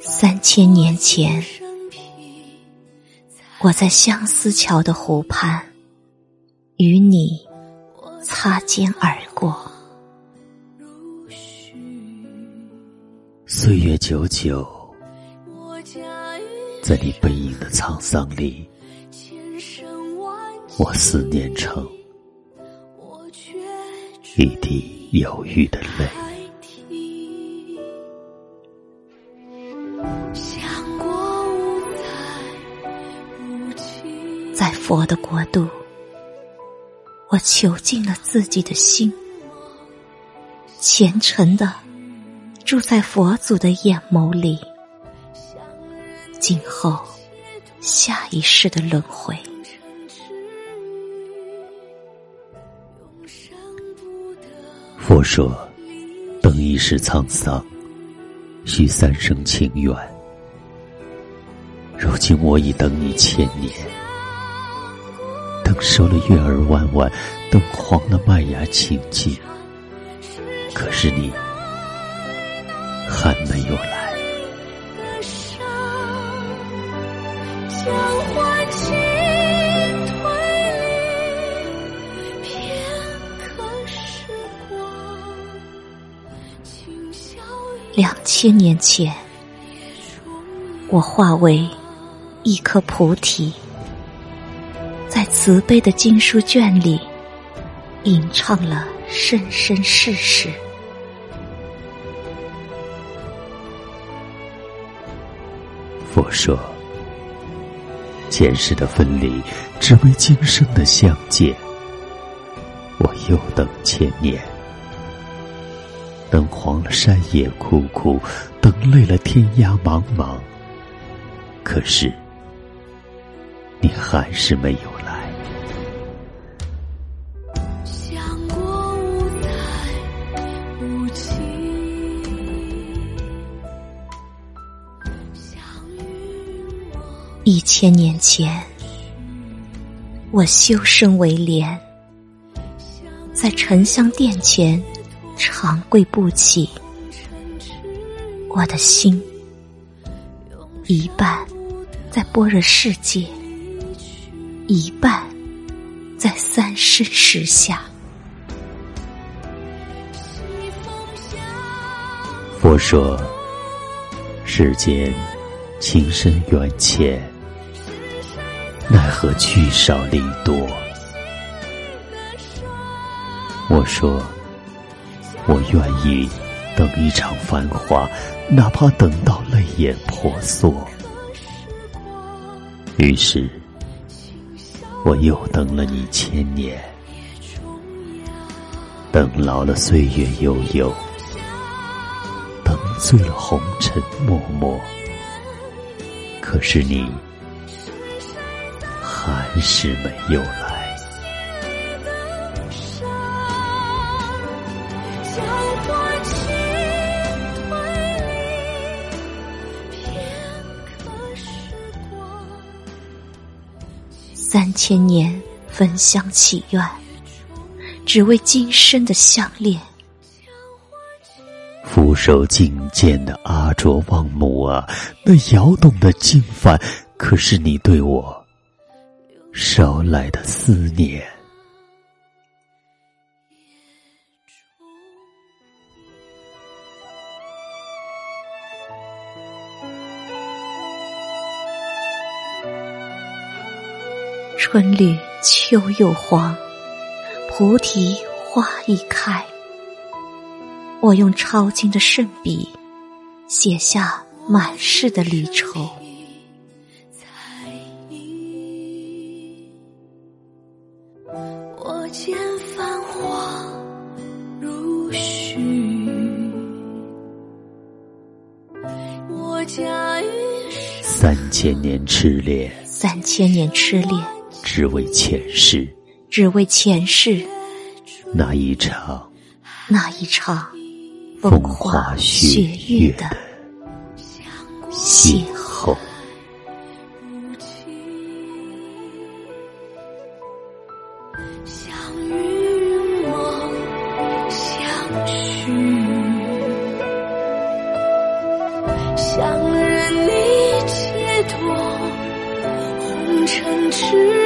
三千年前，我在相思桥的湖畔，与你擦肩而过。岁月久久，在你背影的沧桑里，我思念成一滴忧郁的泪。在佛的国度，我囚禁了自己的心，虔诚的住在佛祖的眼眸里。今后下一世的轮回，佛说，等一世沧桑，需三生情缘。如今我已等你千年，等收了月儿弯弯，等黄了麦芽青青，可是你还没有来。两千年前，我化为。一颗菩提，在慈悲的经书卷里，吟唱了生生世世。我说，前世的分离，只为今生的相见。我又等千年，等黄了山野枯枯，等累了天涯茫茫。可是。你还是没有一千年前，我修身为莲，在沉香殿前长跪不起，我的心一半在般若世界。一半在三生石下。佛说，世间情深缘浅，奈何聚少离多？我说，我愿意等一场繁华，哪怕等到泪眼婆娑。于是。我又等了你千年，等老了岁月悠悠，等醉了红尘默默。可是你还是没有来。三千年焚香祈愿，只为今生的相恋。俯首敬见的阿卓望母啊，那摇动的经幡，可是你对我捎来的思念。春绿秋又黄，菩提花一开。我用抄经的圣笔，写下满世的离愁。三千年痴恋，三千年痴恋。只为前世，只为前世那一场，那一场风花雪月的邂逅。相遇梦相许，多红尘痴